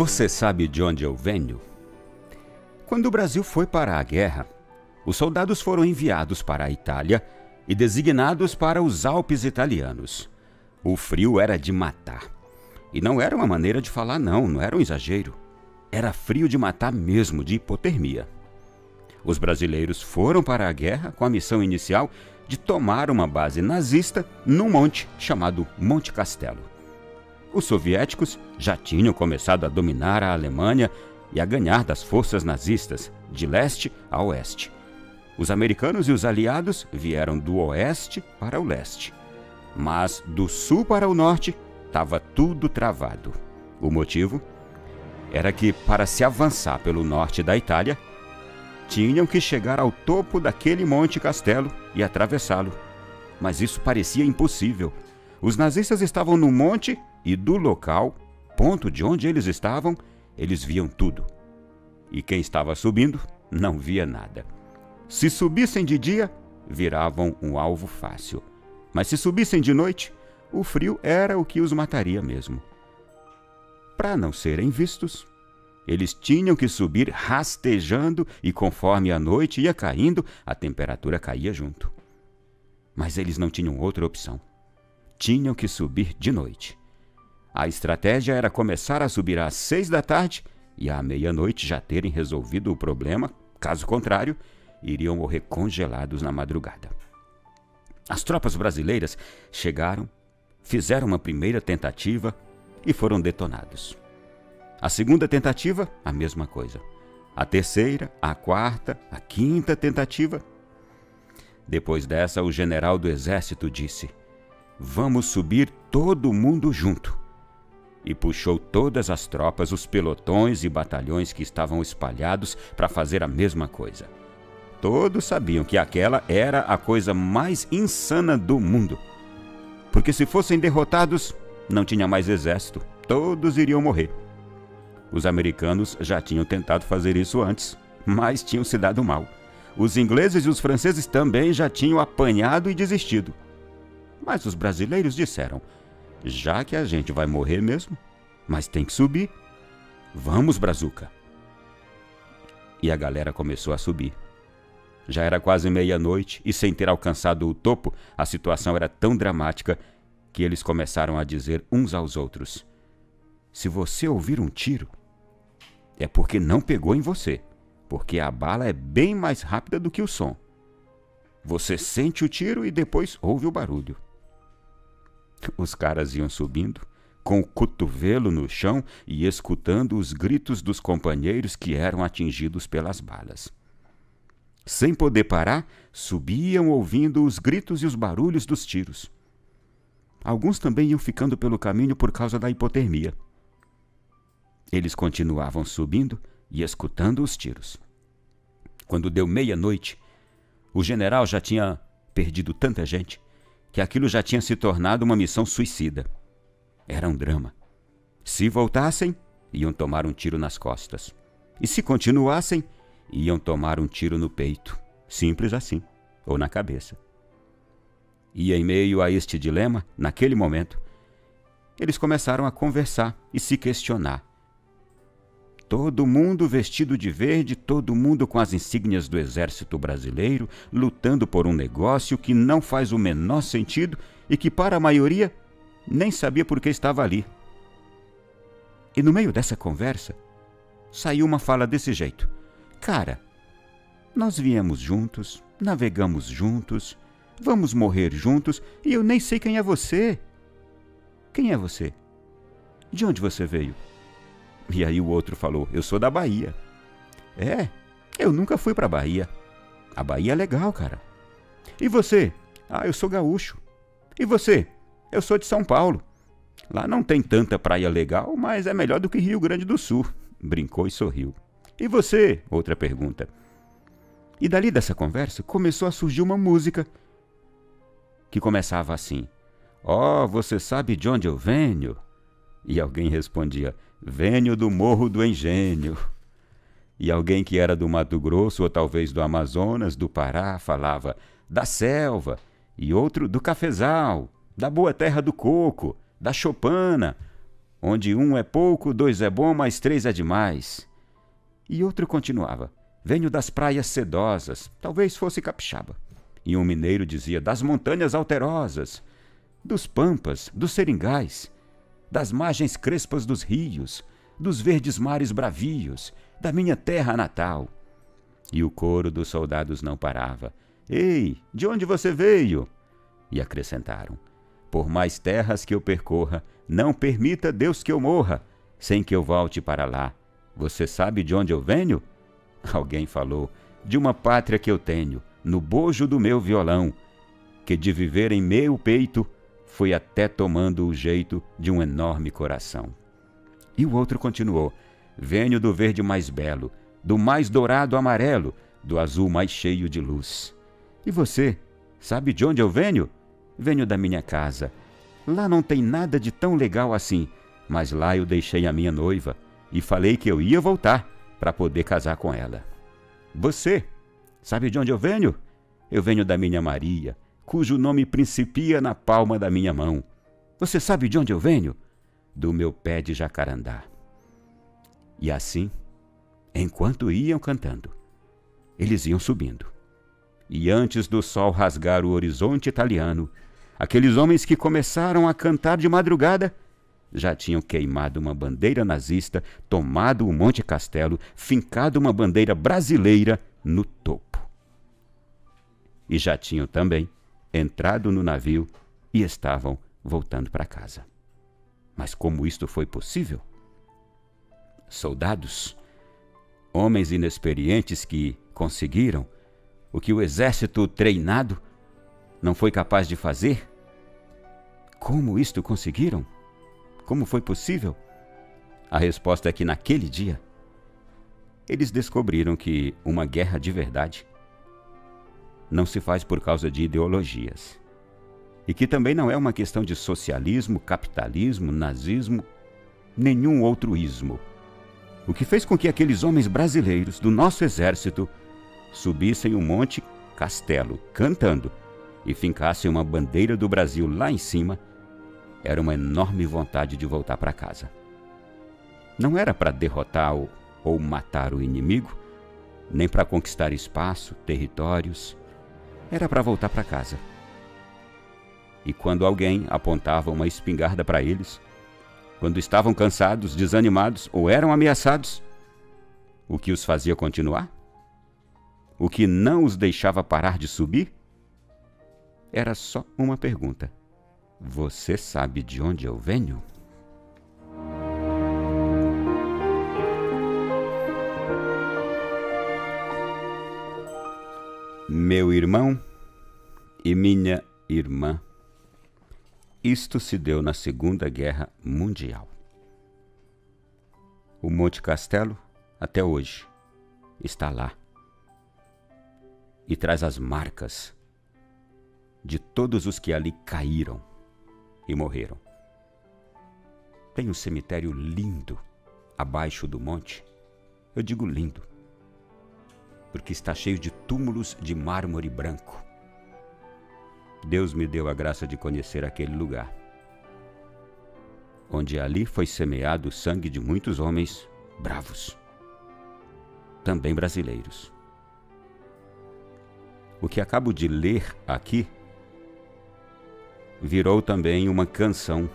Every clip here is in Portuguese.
Você sabe de onde eu venho? Quando o Brasil foi para a guerra, os soldados foram enviados para a Itália e designados para os Alpes italianos. O frio era de matar. E não era uma maneira de falar, não, não era um exagero. Era frio de matar mesmo, de hipotermia. Os brasileiros foram para a guerra com a missão inicial de tomar uma base nazista num monte chamado Monte Castelo. Os soviéticos já tinham começado a dominar a Alemanha e a ganhar das forças nazistas, de leste a oeste. Os americanos e os aliados vieram do oeste para o leste. Mas do sul para o norte estava tudo travado. O motivo era que, para se avançar pelo norte da Itália, tinham que chegar ao topo daquele monte castelo e atravessá-lo. Mas isso parecia impossível. Os nazistas estavam no monte e do local, ponto de onde eles estavam, eles viam tudo. E quem estava subindo não via nada. Se subissem de dia, viravam um alvo fácil. Mas se subissem de noite, o frio era o que os mataria mesmo. Para não serem vistos, eles tinham que subir rastejando e conforme a noite ia caindo, a temperatura caía junto. Mas eles não tinham outra opção. Tinham que subir de noite. A estratégia era começar a subir às seis da tarde e à meia-noite já terem resolvido o problema, caso contrário, iriam morrer congelados na madrugada. As tropas brasileiras chegaram, fizeram uma primeira tentativa e foram detonados. A segunda tentativa, a mesma coisa. A terceira, a quarta, a quinta tentativa. Depois dessa, o general do exército disse: Vamos subir todo mundo junto e puxou todas as tropas, os pelotões e batalhões que estavam espalhados para fazer a mesma coisa. Todos sabiam que aquela era a coisa mais insana do mundo. Porque se fossem derrotados, não tinha mais exército, todos iriam morrer. Os americanos já tinham tentado fazer isso antes, mas tinham se dado mal. Os ingleses e os franceses também já tinham apanhado e desistido. Mas os brasileiros disseram: já que a gente vai morrer mesmo, mas tem que subir. Vamos, Brazuca. E a galera começou a subir. Já era quase meia-noite e, sem ter alcançado o topo, a situação era tão dramática que eles começaram a dizer uns aos outros: Se você ouvir um tiro, é porque não pegou em você, porque a bala é bem mais rápida do que o som. Você sente o tiro e depois ouve o barulho. Os caras iam subindo, com o cotovelo no chão e escutando os gritos dos companheiros que eram atingidos pelas balas. Sem poder parar, subiam ouvindo os gritos e os barulhos dos tiros. Alguns também iam ficando pelo caminho por causa da hipotermia. Eles continuavam subindo e escutando os tiros. Quando deu meia-noite, o general já tinha perdido tanta gente que aquilo já tinha se tornado uma missão suicida. Era um drama. Se voltassem, iam tomar um tiro nas costas. E se continuassem, iam tomar um tiro no peito. Simples assim, ou na cabeça. E em meio a este dilema, naquele momento, eles começaram a conversar e se questionar. Todo mundo vestido de verde, todo mundo com as insígnias do exército brasileiro, lutando por um negócio que não faz o menor sentido e que, para a maioria, nem sabia por que estava ali. E no meio dessa conversa, saiu uma fala desse jeito: Cara, nós viemos juntos, navegamos juntos, vamos morrer juntos e eu nem sei quem é você. Quem é você? De onde você veio? E aí o outro falou: Eu sou da Bahia. É, eu nunca fui pra Bahia. A Bahia é legal, cara. E você? Ah, eu sou gaúcho. E você? Eu sou de São Paulo. Lá não tem tanta praia legal, mas é melhor do que Rio Grande do Sul. Brincou e sorriu. E você? Outra pergunta. E dali dessa conversa começou a surgir uma música que começava assim: Ó, oh, você sabe de onde eu venho? E alguém respondia: Venho do Morro do Engenho. E alguém que era do Mato Grosso ou talvez do Amazonas, do Pará, falava da selva, e outro do cafezal, da boa terra do coco, da chopana, onde um é pouco, dois é bom, mas três é demais. E outro continuava: Venho das praias sedosas, talvez fosse capixaba. E um mineiro dizia: Das montanhas alterosas, dos pampas, dos seringais, das margens crespas dos rios, dos verdes mares bravios, da minha terra natal. E o coro dos soldados não parava. Ei, de onde você veio? E acrescentaram: Por mais terras que eu percorra, não permita Deus que eu morra, sem que eu volte para lá. Você sabe de onde eu venho? Alguém falou: De uma pátria que eu tenho, no bojo do meu violão, que de viver em meu peito foi até tomando o jeito de um enorme coração. E o outro continuou: Venho do verde mais belo, do mais dourado amarelo, do azul mais cheio de luz. E você, sabe de onde eu venho? Venho da minha casa, Lá não tem nada de tão legal assim, mas lá eu deixei a minha noiva e falei que eu ia voltar para poder casar com ela. Você, sabe de onde eu venho? Eu venho da minha Maria, cujo nome principia na palma da minha mão. Você sabe de onde eu venho? Do meu pé de jacarandá. E assim, enquanto iam cantando, eles iam subindo. E antes do sol rasgar o horizonte italiano, Aqueles homens que começaram a cantar de madrugada já tinham queimado uma bandeira nazista, tomado o Monte Castelo, fincado uma bandeira brasileira no topo. E já tinham também entrado no navio e estavam voltando para casa. Mas como isto foi possível? Soldados, homens inexperientes que conseguiram o que o exército treinado não foi capaz de fazer? Como isto conseguiram? Como foi possível? A resposta é que naquele dia eles descobriram que uma guerra de verdade não se faz por causa de ideologias. E que também não é uma questão de socialismo, capitalismo, nazismo, nenhum outro ismo. O que fez com que aqueles homens brasileiros do nosso exército subissem o Monte Castelo cantando e fincassem uma bandeira do Brasil lá em cima era uma enorme vontade de voltar para casa. Não era para derrotar ou matar o inimigo, nem para conquistar espaço, territórios. Era para voltar para casa. E quando alguém apontava uma espingarda para eles, quando estavam cansados, desanimados ou eram ameaçados, o que os fazia continuar? O que não os deixava parar de subir? Era só uma pergunta: você sabe de onde eu venho? Meu irmão e minha irmã, isto se deu na Segunda Guerra Mundial. O Monte Castelo, até hoje, está lá e traz as marcas de todos os que ali caíram e morreram. Tem um cemitério lindo abaixo do monte. Eu digo lindo, porque está cheio de túmulos de mármore branco. Deus me deu a graça de conhecer aquele lugar, onde ali foi semeado o sangue de muitos homens bravos, também brasileiros. O que acabo de ler aqui virou também uma canção.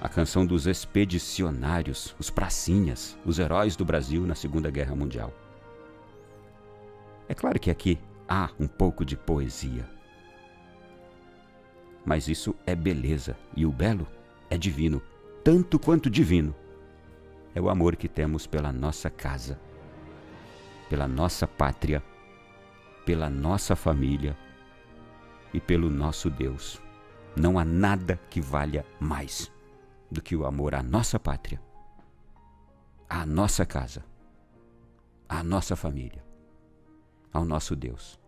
A canção dos expedicionários, os pracinhas, os heróis do Brasil na Segunda Guerra Mundial. É claro que aqui há um pouco de poesia. Mas isso é beleza, e o belo é divino, tanto quanto divino. É o amor que temos pela nossa casa, pela nossa pátria, pela nossa família e pelo nosso Deus. Não há nada que valha mais do que o amor à nossa pátria, à nossa casa, à nossa família, ao nosso Deus.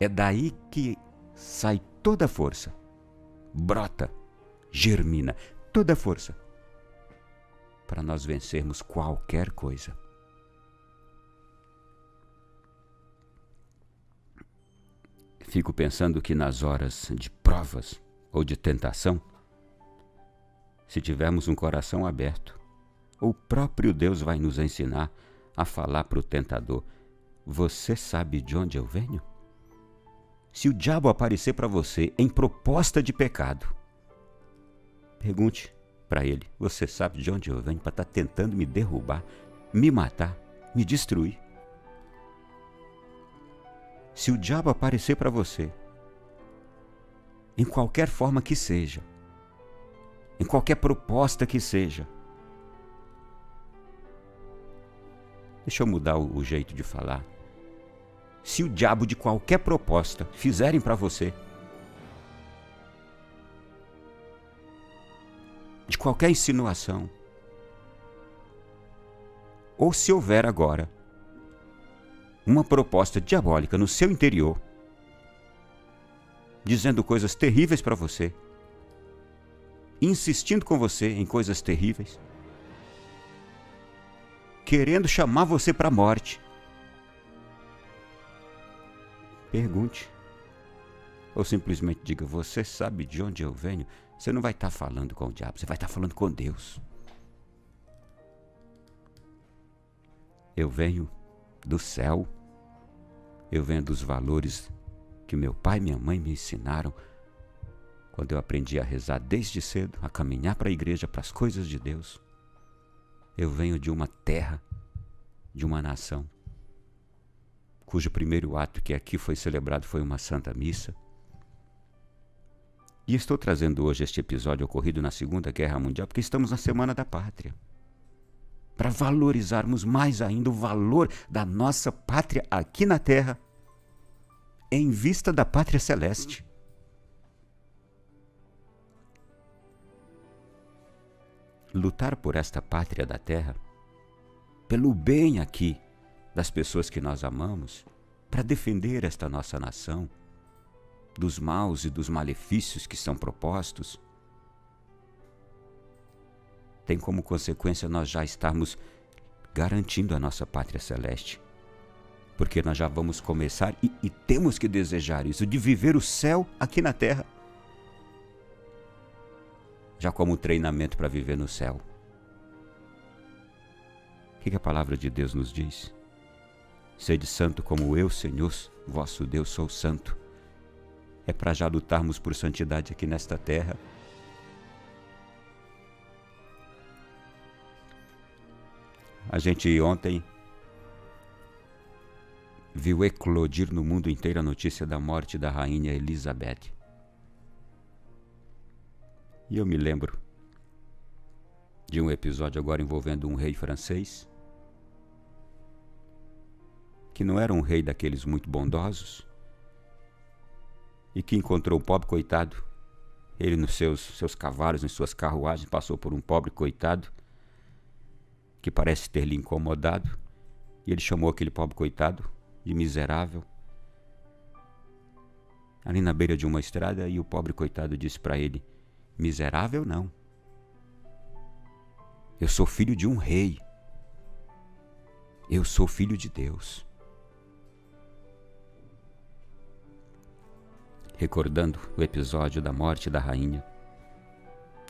É daí que sai toda a força, brota, germina toda a força para nós vencermos qualquer coisa. Fico pensando que nas horas de provas ou de tentação, Se tivermos um coração aberto, o próprio Deus vai nos ensinar a falar para o tentador: Você sabe de onde eu venho? Se o diabo aparecer para você em proposta de pecado, pergunte para ele: Você sabe de onde eu venho para estar tá tentando me derrubar, me matar, me destruir? Se o diabo aparecer para você, em qualquer forma que seja, em qualquer proposta que seja, deixa eu mudar o, jeito de falar. Se o diabo de qualquer proposta fizerem para você, de qualquer insinuação, ou se houver agora uma proposta diabólica no seu interior, dizendo coisas terríveis para você, insistindo com você em coisas terríveis, querendo chamar você para a morte. Pergunte. Ou simplesmente diga: Você sabe de onde eu venho? Você não vai estar tá falando com o diabo, você vai estar tá falando com Deus. Eu venho do céu eu venho dos valores que meu pai e minha mãe me ensinaram quando eu aprendi a rezar desde cedo, a caminhar para a igreja, para as coisas de Deus. Eu venho de uma terra, de uma nação, cujo primeiro ato que aqui foi celebrado foi uma santa missa. E estou trazendo hoje este episódio ocorrido na Segunda Guerra Mundial porque estamos na Semana da Pátria. Para valorizarmos mais ainda o valor da nossa pátria aqui na Terra em vista da pátria celeste. Lutar por esta pátria da terra, pelo bem aqui das pessoas que nós amamos, para defender esta nossa nação dos maus e dos malefícios que são propostos, tem como consequência nós já estarmos garantindo a nossa pátria celeste porque nós já vamos começar e, e temos que desejar isso, de viver o céu aqui na terra. Já como treinamento para viver no céu. O que, que a palavra de Deus nos diz? Sede santo como eu, Senhor, vosso Deus, sou santo. É para já lutarmos por santidade aqui nesta terra. A gente ontem viu eclodir no mundo inteiro a notícia da morte da rainha Elizabeth. E eu me lembro de um episódio agora envolvendo um rei francês, que não era um rei daqueles muito bondosos, e que encontrou o pobre coitado. Ele, nos seus, seus cavalos, em suas carruagens, passou por um pobre coitado que parece ter lhe incomodado, e ele chamou aquele pobre coitado de miserável, ali na beira de uma estrada, e o pobre coitado disse para ele: Miserável não. Eu sou filho de um rei. Eu sou filho de Deus. Recordando o episódio da morte da rainha,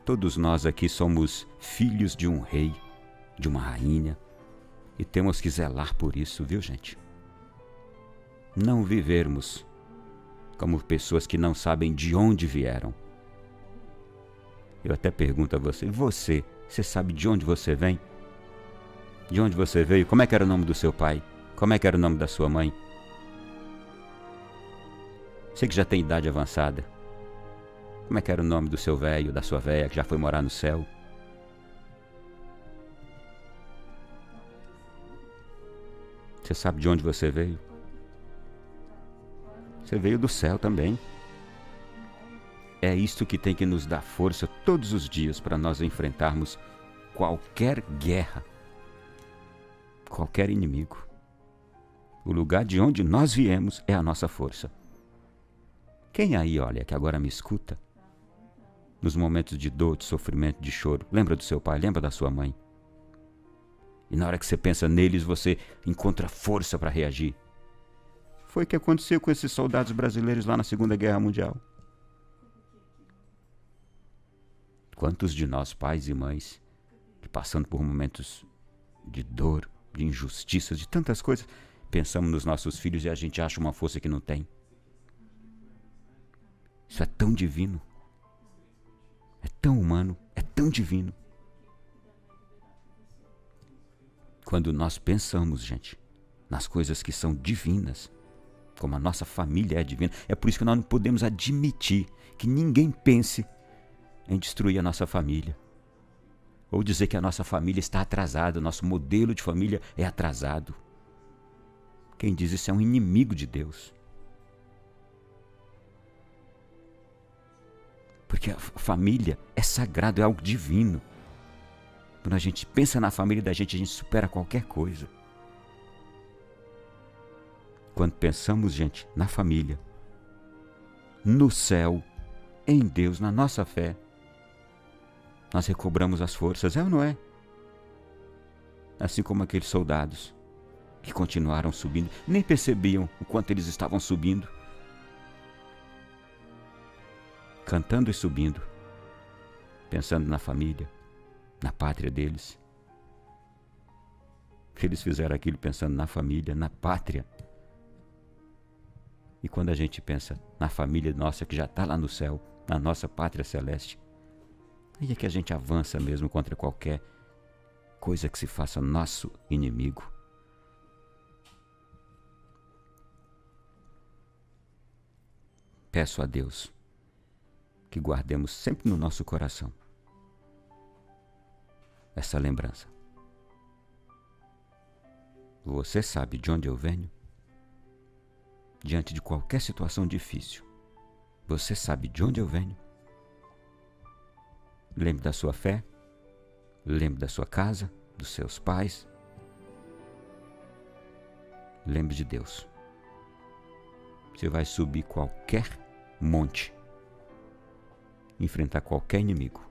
todos nós aqui somos filhos de um rei, de uma rainha, e temos que zelar por isso, viu, gente? não vivermos como pessoas que não sabem de onde vieram. Eu até pergunto a você: você, você sabe de onde você vem? De onde você veio? Como é que era o nome do seu pai? Como é que era o nome da sua mãe? Você que já tem idade avançada. Como é que era o nome do seu velho, da sua velha que já foi morar no céu? Você sabe de onde você veio? Você veio do céu também. É isto que tem que nos dar força todos os dias para nós enfrentarmos qualquer guerra, qualquer inimigo. O lugar de onde nós viemos é a nossa força. Quem aí, olha, que agora me escuta, nos momentos de dor, de sofrimento, de choro, lembra do seu pai, lembra da sua mãe? E na hora que você pensa neles, você encontra força para reagir. Foi o que aconteceu com esses soldados brasileiros lá na Segunda Guerra Mundial. Quantos de nós, pais e mães, que passando por momentos de dor, de injustiça, de tantas coisas, pensamos nos nossos filhos e a gente acha uma força que não tem? Isso é tão divino, é tão humano, é tão divino. Quando nós pensamos, gente, nas coisas que são divinas, como a nossa família é divina, é por isso que nós não podemos admitir que ninguém pense em destruir a nossa família. Ou dizer que a nossa família está atrasada, nosso modelo de família é atrasado. Quem diz isso é um inimigo de Deus. Porque a família é sagrado, é algo divino. Quando a gente pensa na família da gente, a gente supera qualquer coisa. Quando pensamos, gente, na família, no céu, em Deus, na nossa fé, nós recobramos as forças, é ou não é? Assim como aqueles soldados que continuaram subindo, nem percebiam o quanto eles estavam subindo, cantando e subindo, pensando na família, na pátria deles. Eles fizeram aquilo pensando na família, na pátria. E quando a gente pensa na família nossa que já está lá no céu, na nossa pátria celeste, aí é que a gente avança mesmo contra qualquer coisa que se faça nosso inimigo. Peço a Deus que guardemos sempre no nosso coração essa lembrança. Você sabe de onde eu venho? Diante de qualquer situação difícil, você sabe de onde eu venho? Lembre da sua fé, lembre da sua casa, dos seus pais. Lembre de Deus. Você vai subir qualquer monte, enfrentar qualquer inimigo